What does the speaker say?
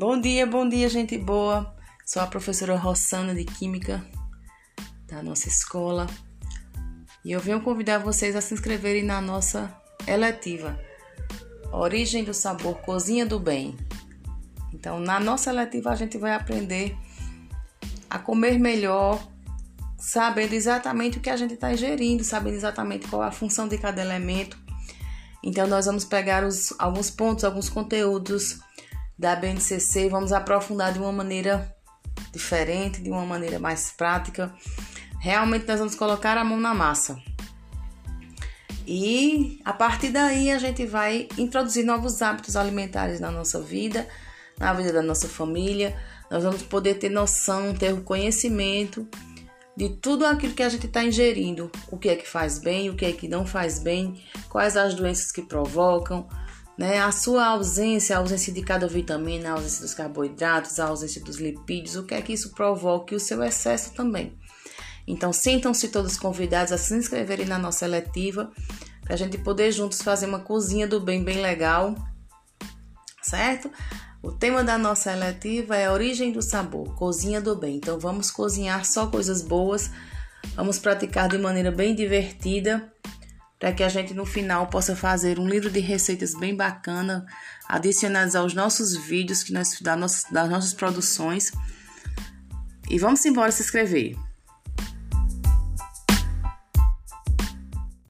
Bom dia, bom dia, gente boa. Sou a professora Rossana de Química da nossa escola e eu venho convidar vocês a se inscreverem na nossa eletiva Origem do Sabor Cozinha do Bem. Então, na nossa eletiva, a gente vai aprender a comer melhor, sabendo exatamente o que a gente está ingerindo, sabendo exatamente qual a função de cada elemento. Então, nós vamos pegar os, alguns pontos, alguns conteúdos da BNCC, vamos aprofundar de uma maneira diferente, de uma maneira mais prática. Realmente nós vamos colocar a mão na massa. E a partir daí a gente vai introduzir novos hábitos alimentares na nossa vida, na vida da nossa família. Nós vamos poder ter noção, ter o conhecimento de tudo aquilo que a gente está ingerindo, o que é que faz bem, o que é que não faz bem, quais as doenças que provocam, né? A sua ausência, a ausência de cada vitamina, a ausência dos carboidratos, a ausência dos lipídios, o que é que isso provoca e o seu excesso também. Então, sintam-se todos convidados a se inscreverem na nossa eletiva para a gente poder juntos fazer uma cozinha do bem bem legal, certo? O tema da nossa eletiva é a origem do sabor, cozinha do bem. Então, vamos cozinhar só coisas boas, vamos praticar de maneira bem divertida para que a gente no final possa fazer um livro de receitas bem bacana, adicionados aos nossos vídeos que nós das nossas, das nossas produções. E vamos embora se inscrever.